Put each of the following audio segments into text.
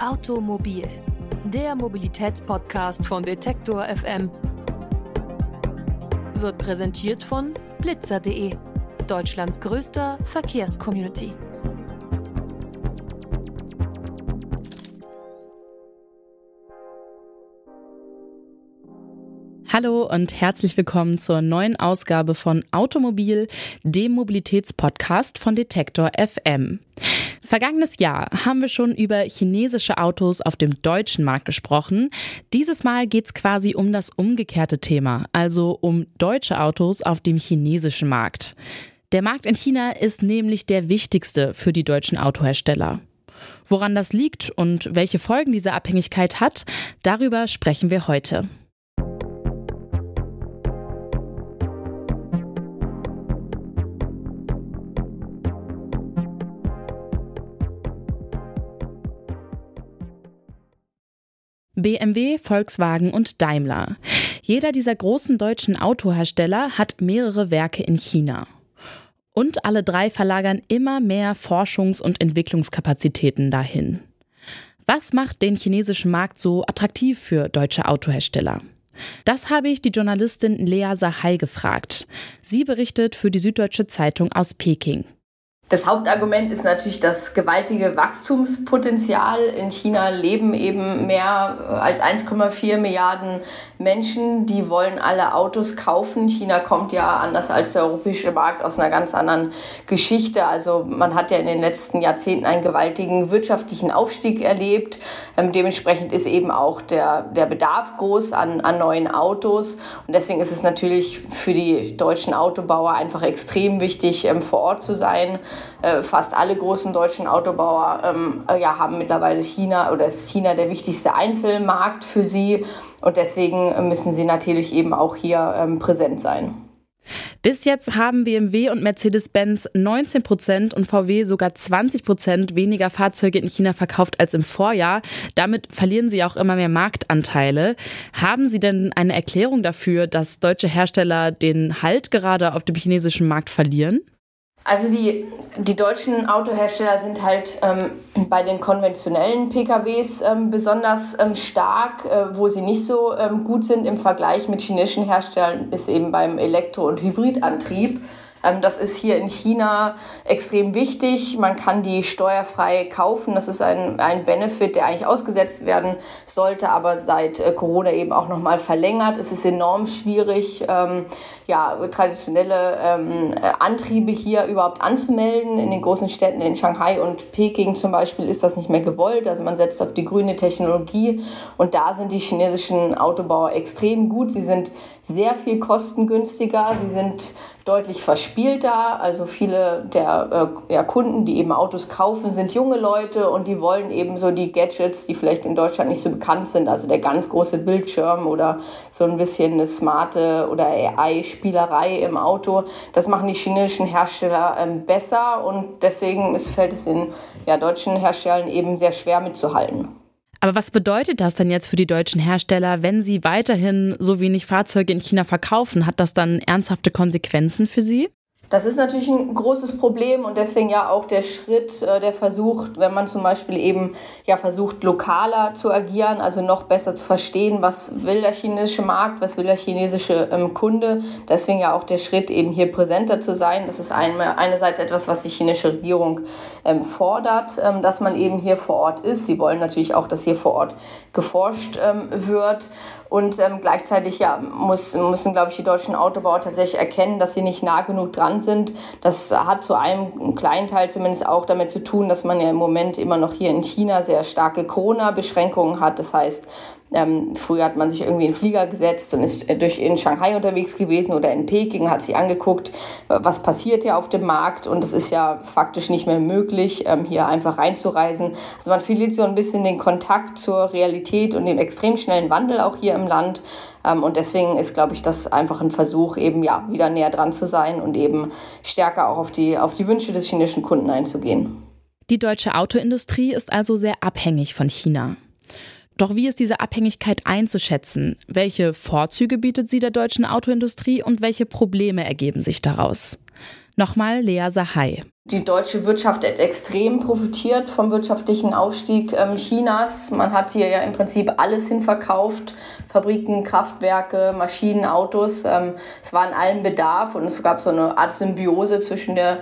Automobil, der Mobilitätspodcast von Detektor FM, wird präsentiert von blitzer.de, Deutschlands größter Verkehrscommunity. Hallo und herzlich willkommen zur neuen Ausgabe von Automobil, dem Mobilitätspodcast von Detektor FM. Vergangenes Jahr haben wir schon über chinesische Autos auf dem deutschen Markt gesprochen. Dieses Mal geht es quasi um das umgekehrte Thema, also um deutsche Autos auf dem chinesischen Markt. Der Markt in China ist nämlich der wichtigste für die deutschen Autohersteller. Woran das liegt und welche Folgen diese Abhängigkeit hat, darüber sprechen wir heute. BMW, Volkswagen und Daimler. Jeder dieser großen deutschen Autohersteller hat mehrere Werke in China. Und alle drei verlagern immer mehr Forschungs- und Entwicklungskapazitäten dahin. Was macht den chinesischen Markt so attraktiv für deutsche Autohersteller? Das habe ich die Journalistin Lea Sahai gefragt. Sie berichtet für die Süddeutsche Zeitung aus Peking. Das Hauptargument ist natürlich das gewaltige Wachstumspotenzial. In China leben eben mehr als 1,4 Milliarden Menschen, die wollen alle Autos kaufen. China kommt ja anders als der europäische Markt aus einer ganz anderen Geschichte. Also man hat ja in den letzten Jahrzehnten einen gewaltigen wirtschaftlichen Aufstieg erlebt. Ähm, dementsprechend ist eben auch der, der Bedarf groß an, an neuen Autos. Und deswegen ist es natürlich für die deutschen Autobauer einfach extrem wichtig, ähm, vor Ort zu sein. Äh, fast alle großen deutschen Autobauer ähm, äh, ja, haben mittlerweile China oder ist China der wichtigste Einzelmarkt für sie. Und deswegen müssen sie natürlich eben auch hier ähm, präsent sein. Bis jetzt haben BMW und Mercedes-Benz 19 Prozent und VW sogar 20 Prozent weniger Fahrzeuge in China verkauft als im Vorjahr. Damit verlieren sie auch immer mehr Marktanteile. Haben Sie denn eine Erklärung dafür, dass deutsche Hersteller den Halt gerade auf dem chinesischen Markt verlieren? Also die, die deutschen Autohersteller sind halt ähm, bei den konventionellen PKWs ähm, besonders ähm, stark. Äh, wo sie nicht so ähm, gut sind im Vergleich mit chinesischen Herstellern, ist eben beim Elektro- und Hybridantrieb. Ähm, das ist hier in China extrem wichtig. Man kann die steuerfrei kaufen. Das ist ein, ein Benefit, der eigentlich ausgesetzt werden sollte, aber seit äh, Corona eben auch nochmal verlängert. Es ist enorm schwierig, ähm, ja, traditionelle ähm, Antriebe hier überhaupt anzumelden. In den großen Städten in Shanghai und Peking zum Beispiel ist das nicht mehr gewollt. Also man setzt auf die grüne Technologie und da sind die chinesischen Autobauer extrem gut. Sie sind sehr viel kostengünstiger. Sie sind deutlich verspielter. Also viele der äh, ja, Kunden, die eben Autos kaufen, sind junge Leute und die wollen eben so die Gadgets, die vielleicht in Deutschland nicht so bekannt sind. Also der ganz große Bildschirm oder so ein bisschen eine smarte oder AI-Spielerei im Auto. Das machen die chinesischen Hersteller ähm, besser und deswegen ist, fällt es den ja, deutschen Herstellern eben sehr schwer mitzuhalten. Aber was bedeutet das denn jetzt für die deutschen Hersteller, wenn sie weiterhin so wenig Fahrzeuge in China verkaufen? Hat das dann ernsthafte Konsequenzen für sie? Das ist natürlich ein großes Problem und deswegen ja auch der Schritt, äh, der versucht, wenn man zum Beispiel eben ja versucht, lokaler zu agieren, also noch besser zu verstehen, was will der chinesische Markt, was will der chinesische ähm, Kunde. Deswegen ja auch der Schritt, eben hier präsenter zu sein. Das ist einerseits etwas, was die chinesische Regierung ähm, fordert, ähm, dass man eben hier vor Ort ist. Sie wollen natürlich auch, dass hier vor Ort geforscht wird. Und ähm, gleichzeitig ja, muss, müssen, glaube ich, die deutschen Autobauer tatsächlich erkennen, dass sie nicht nah genug dran sind. Das hat zu einem kleinen Teil zumindest auch damit zu tun, dass man ja im Moment immer noch hier in China sehr starke Corona-Beschränkungen hat. Das heißt, ähm, früher hat man sich irgendwie in den Flieger gesetzt und ist durch in Shanghai unterwegs gewesen oder in Peking, hat sich angeguckt, was passiert ja auf dem Markt und es ist ja faktisch nicht mehr möglich, ähm, hier einfach reinzureisen. Also man verliert so ein bisschen den Kontakt zur Realität und dem extrem schnellen Wandel auch hier im Land. Ähm, und deswegen ist, glaube ich, das einfach ein Versuch, eben ja wieder näher dran zu sein und eben stärker auch auf die, auf die Wünsche des chinesischen Kunden einzugehen. Die deutsche Autoindustrie ist also sehr abhängig von China. Doch wie ist diese Abhängigkeit einzuschätzen? Welche Vorzüge bietet sie der deutschen Autoindustrie und welche Probleme ergeben sich daraus? Nochmal Lea Sahai. Die deutsche Wirtschaft hat extrem profitiert vom wirtschaftlichen Aufstieg ähm, Chinas. Man hat hier ja im Prinzip alles hinverkauft. Fabriken, Kraftwerke, Maschinen, Autos. Ähm, es war in allem Bedarf und es gab so eine Art Symbiose zwischen der,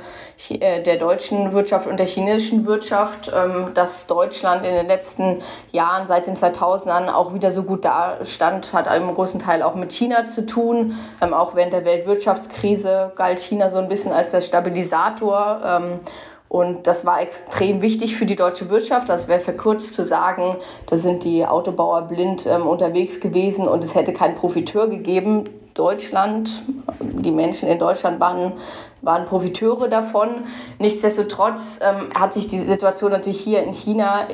äh, der deutschen Wirtschaft und der chinesischen Wirtschaft, ähm, dass Deutschland in den letzten Jahren, seit den 2000ern, auch wieder so gut dastand, hat im großen Teil auch mit China zu tun. Auch während der Weltwirtschaftskrise galt China so ein bisschen als der Stabilisator. Ähm, und das war extrem wichtig für die deutsche Wirtschaft. Das wäre verkürzt zu sagen, da sind die Autobauer blind ähm, unterwegs gewesen und es hätte keinen Profiteur gegeben. Deutschland, die Menschen in Deutschland waren, waren Profiteure davon. Nichtsdestotrotz ähm, hat sich die Situation natürlich hier in China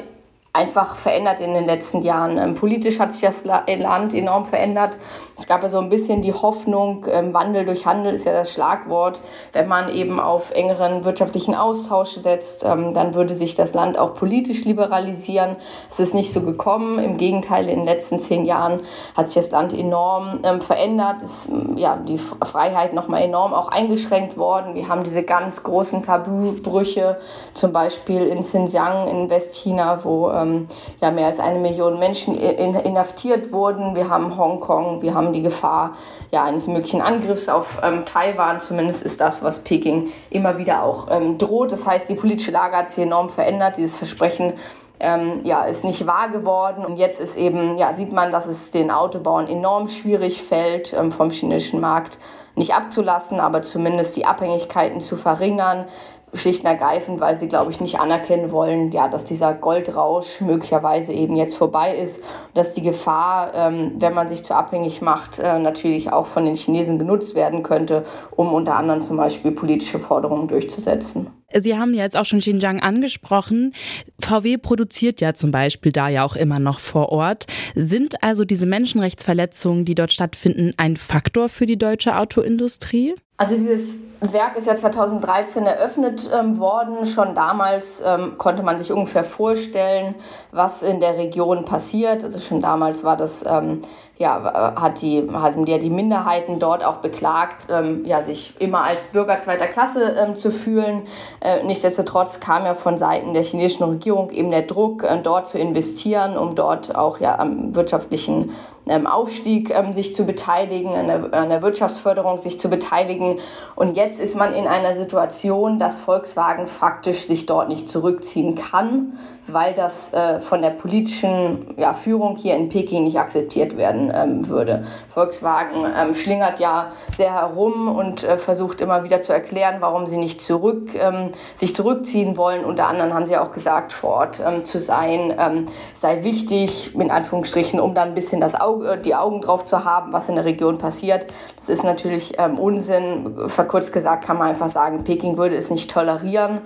einfach verändert in den letzten Jahren. Ähm, politisch hat sich das Land enorm verändert. Es gab ja so ein bisschen die Hoffnung, ähm, Wandel durch Handel ist ja das Schlagwort. Wenn man eben auf engeren wirtschaftlichen Austausch setzt, ähm, dann würde sich das Land auch politisch liberalisieren. Es ist nicht so gekommen. Im Gegenteil, in den letzten zehn Jahren hat sich das Land enorm verändert. Es, ja, die Freiheit nochmal enorm auch eingeschränkt worden. Wir haben diese ganz großen Tabubrüche, zum Beispiel in Xinjiang in Westchina, wo ähm, ja, mehr als eine Million Menschen inhaftiert wurden. Wir haben Hongkong, wir haben die Gefahr ja, eines möglichen Angriffs auf ähm, Taiwan. Zumindest ist das, was Peking immer wieder auch ähm, droht. Das heißt, die politische Lage hat sich enorm verändert. Dieses Versprechen ähm, ja, ist nicht wahr geworden. Und jetzt ist eben, ja, sieht man, dass es den Autobauern enorm schwierig fällt, ähm, vom chinesischen Markt nicht abzulassen, aber zumindest die Abhängigkeiten zu verringern schlicht und ergreifend, weil sie, glaube ich, nicht anerkennen wollen, ja, dass dieser Goldrausch möglicherweise eben jetzt vorbei ist und dass die Gefahr, ähm, wenn man sich zu abhängig macht, äh, natürlich auch von den Chinesen genutzt werden könnte, um unter anderem zum Beispiel politische Forderungen durchzusetzen. Sie haben ja jetzt auch schon Xinjiang angesprochen. VW produziert ja zum Beispiel da ja auch immer noch vor Ort. Sind also diese Menschenrechtsverletzungen, die dort stattfinden, ein Faktor für die deutsche Autoindustrie? Also dieses Werk ist ja 2013 eröffnet ähm, worden. Schon damals ähm, konnte man sich ungefähr vorstellen, was in der Region passiert. Also schon damals war das ähm, ja, hat die, hatten ja die Minderheiten dort auch beklagt, ähm, ja, sich immer als Bürger zweiter Klasse ähm, zu fühlen. Äh, nichtsdestotrotz kam ja von Seiten der chinesischen Regierung eben der Druck, äh, dort zu investieren, um dort auch ja am wirtschaftlichen ähm, Aufstieg ähm, sich zu beteiligen, an der, an der Wirtschaftsförderung sich zu beteiligen. Und jetzt ist man in einer Situation, dass Volkswagen faktisch sich dort nicht zurückziehen kann, weil das äh, von der politischen ja, Führung hier in Peking nicht akzeptiert werden ähm, würde. Volkswagen ähm, schlingert ja sehr herum und äh, versucht immer wieder zu erklären, warum sie nicht zurück, ähm, sich zurückziehen wollen. Unter anderem haben sie auch gesagt, vor Ort ähm, zu sein ähm, sei wichtig, in Anführungsstrichen, um dann ein bisschen das Auge, die Augen drauf zu haben, was in der Region passiert. Das ist natürlich ähm, Unsinn. Verkürzt gesagt kann man einfach sagen, Peking würde es nicht tolerieren.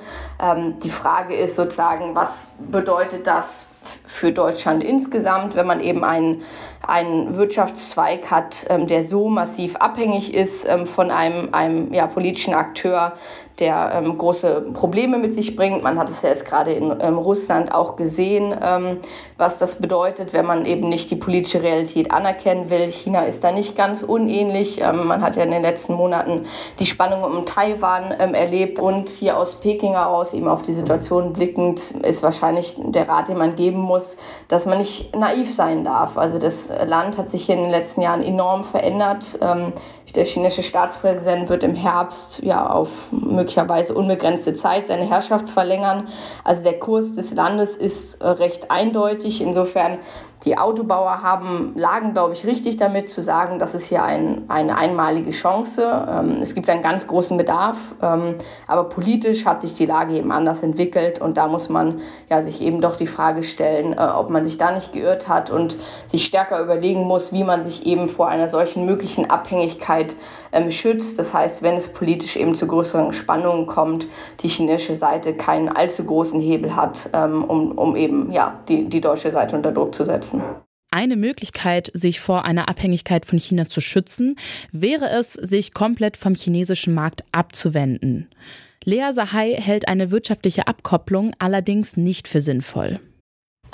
die Frage ist sozusagen, was bedeutet das für Deutschland insgesamt, wenn man eben einen, einen Wirtschaftszweig hat, ähm, der so massiv abhängig ist ähm, von einem, einem ja, politischen Akteur, der ähm, große Probleme mit sich bringt. Man hat es ja jetzt gerade in ähm, Russland auch gesehen, ähm, was das bedeutet, wenn man eben nicht die politische Realität anerkennen will. China ist da nicht ganz unähnlich. Ähm, man hat ja in den letzten Monaten die Spannung um Taiwan erlebt und hier aus Peking heraus eben auf die Situation blickend ist wahrscheinlich der Rat, den man geben muss, dass man nicht naiv sein darf. Also das Land hat sich hier in den letzten Jahren enorm verändert. Ähm, der chinesische Staatspräsident wird im Herbst ja auf möglicherweise unbegrenzte Zeit seine Herrschaft verlängern. Also der Kurs des Landes ist äh, recht eindeutig. Insofern die Autobauer haben, lagen, glaube ich, richtig damit zu sagen, das ist hier ein, eine einmalige Chance. Ähm, es gibt einen ganz großen Bedarf, ähm, aber politisch hat sich die Lage eben anders entwickelt und da muss man ja sich eben doch die Frage stellen, äh, ob man sich da nicht geirrt hat und sich stärker überlegen muss, wie man sich eben vor einer solchen möglichen Abhängigkeit ähm, schützt. Das heißt, wenn es politisch eben zu größeren Spannungen kommt, die chinesische Seite keinen allzu großen Hebel hat, ähm, um, um eben ja, die, die deutsche Seite unter Druck zu setzen. Eine Möglichkeit, sich vor einer Abhängigkeit von China zu schützen, wäre es, sich komplett vom chinesischen Markt abzuwenden. Lea Sahai hält eine wirtschaftliche Abkopplung allerdings nicht für sinnvoll.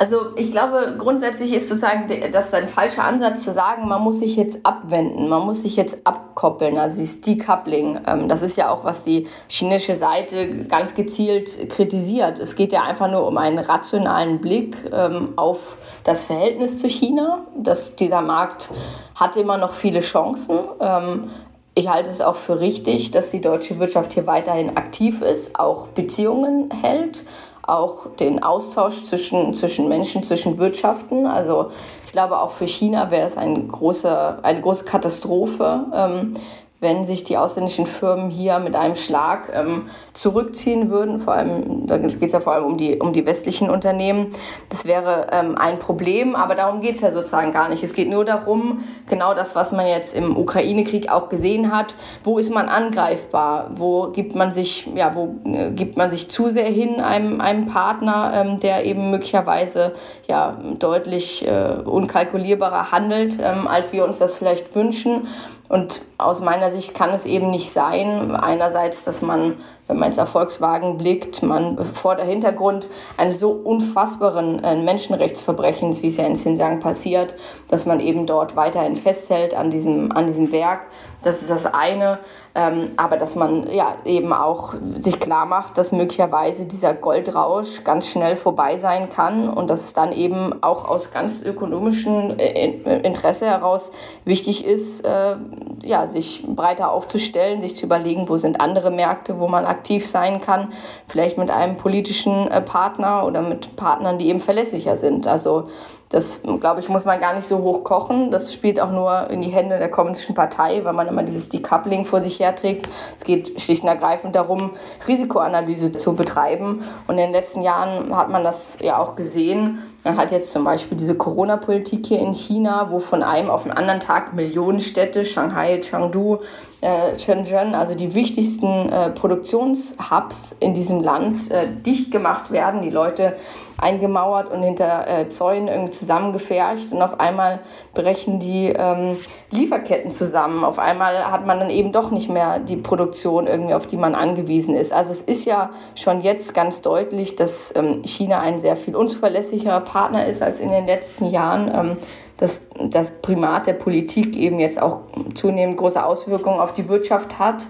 Also ich glaube, grundsätzlich ist sozusagen das ein falscher Ansatz zu sagen, man muss sich jetzt abwenden, man muss sich jetzt abkoppeln, also dieses Decoupling. Ähm, das ist ja auch, was die chinesische Seite ganz gezielt kritisiert. Es geht ja einfach nur um einen rationalen Blick ähm, auf das Verhältnis zu China. Das, dieser Markt hat immer noch viele Chancen. Ähm, ich halte es auch für richtig, dass die deutsche Wirtschaft hier weiterhin aktiv ist, auch Beziehungen hält auch den Austausch zwischen, zwischen Menschen, zwischen Wirtschaften. Also ich glaube, auch für China wäre es eine große, eine große Katastrophe, ähm, wenn sich die ausländischen Firmen hier mit einem Schlag ähm, zurückziehen würden. Vor allem, da geht es ja vor allem um die, um die westlichen Unternehmen. Das wäre ähm, ein Problem, aber darum geht es ja sozusagen gar nicht. Es geht nur darum, genau das, was man jetzt im Ukraine-Krieg auch gesehen hat, wo ist man angreifbar? Wo gibt man sich, ja, wo äh, gibt man sich zu sehr hin einem, einem Partner, ähm, der eben möglicherweise ja, deutlich äh, unkalkulierbarer handelt, ähm, als wir uns das vielleicht wünschen? Und aus meiner Sicht kann es eben nicht sein, einerseits, dass man wenn man jetzt auf Volkswagen blickt, man vor der Hintergrund eines so unfassbaren äh, Menschenrechtsverbrechens, wie es ja in Xinjiang passiert, dass man eben dort weiterhin festhält an diesem, an diesem Werk. Das ist das eine. Ähm, aber dass man ja eben auch sich klar macht, dass möglicherweise dieser Goldrausch ganz schnell vorbei sein kann und dass es dann eben auch aus ganz ökonomischem äh, Interesse heraus wichtig ist, äh, ja, sich breiter aufzustellen, sich zu überlegen, wo sind andere Märkte, wo man aktiv sein kann, vielleicht mit einem politischen äh, Partner oder mit Partnern, die eben verlässlicher sind. Also das, glaube ich, muss man gar nicht so hoch kochen. Das spielt auch nur in die Hände der Kommunistischen Partei, weil man immer dieses Decoupling vor sich herträgt. Es geht schlicht und ergreifend darum, Risikoanalyse zu betreiben. Und in den letzten Jahren hat man das ja auch gesehen. Man hat jetzt zum Beispiel diese Corona-Politik hier in China, wo von einem auf den anderen Tag Millionenstädte, Shanghai, Chengdu, äh, Shenzhen, also die wichtigsten äh, Produktionshubs in diesem Land, äh, dicht gemacht werden. Die Leute eingemauert und hinter äh, Zäunen irgendwie zusammengefercht und auf einmal brechen die ähm, Lieferketten zusammen. Auf einmal hat man dann eben doch nicht mehr die Produktion irgendwie, auf die man angewiesen ist. Also es ist ja schon jetzt ganz deutlich, dass ähm, China ein sehr viel unzuverlässigerer Partner ist als in den letzten Jahren. Ähm, dass das Primat der Politik eben jetzt auch zunehmend große Auswirkungen auf die Wirtschaft hat.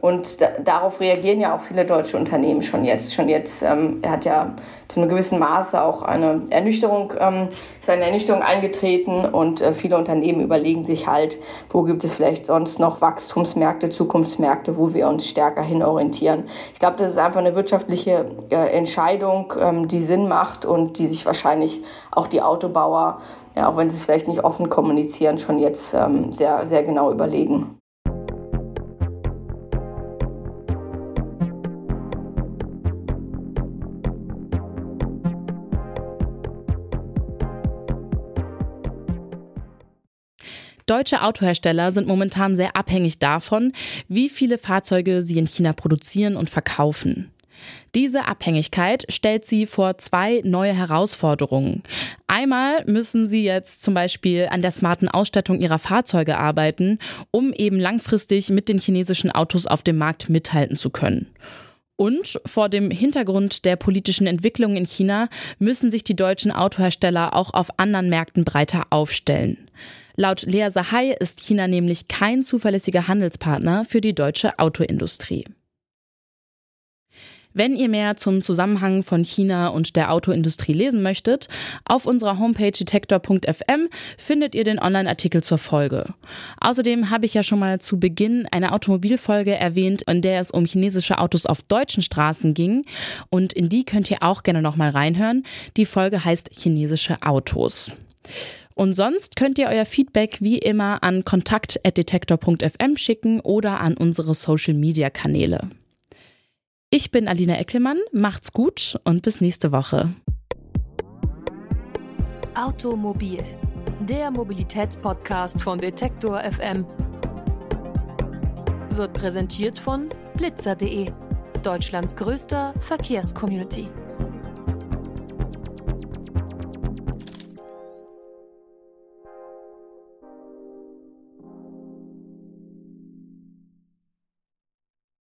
Und da, darauf reagieren ja auch viele deutsche Unternehmen schon jetzt. Schon jetzt ähm, hat ja zu einem gewissen Maße auch eine Ernüchterung, ähm, ist Ernüchterung eingetreten und äh, viele Unternehmen überlegen sich halt, wo gibt es vielleicht sonst noch Wachstumsmärkte, Zukunftsmärkte, wo wir uns stärker hinorientieren. Ich glaube, das ist einfach eine wirtschaftliche äh, Entscheidung, ähm, die Sinn macht und die sich wahrscheinlich auch die Autobauer, ja, auch wenn sie es vielleicht nicht offen kommunizieren, schon jetzt ähm, sehr, sehr genau überlegen. Deutsche Autohersteller sind momentan sehr abhängig davon, wie viele Fahrzeuge sie in China produzieren und verkaufen. Diese Abhängigkeit stellt sie vor zwei neue Herausforderungen. Einmal müssen sie jetzt zum Beispiel an der smarten Ausstattung ihrer Fahrzeuge arbeiten, um eben langfristig mit den chinesischen Autos auf dem Markt mithalten zu können. Und vor dem Hintergrund der politischen Entwicklung in China müssen sich die deutschen Autohersteller auch auf anderen Märkten breiter aufstellen. Laut Lea Sahai ist China nämlich kein zuverlässiger Handelspartner für die deutsche Autoindustrie. Wenn ihr mehr zum Zusammenhang von China und der Autoindustrie lesen möchtet, auf unserer Homepage detektor.fm findet ihr den Online-Artikel zur Folge. Außerdem habe ich ja schon mal zu Beginn eine Automobilfolge erwähnt, in der es um chinesische Autos auf deutschen Straßen ging und in die könnt ihr auch gerne nochmal reinhören. Die Folge heißt chinesische Autos. Und sonst könnt ihr euer Feedback wie immer an kontakt.detektor.fm schicken oder an unsere Social Media Kanäle. Ich bin Alina Eckelmann, macht's gut und bis nächste Woche. Automobil, der Mobilitätspodcast von Detektor FM, wird präsentiert von blitzer.de, Deutschlands größter Verkehrscommunity.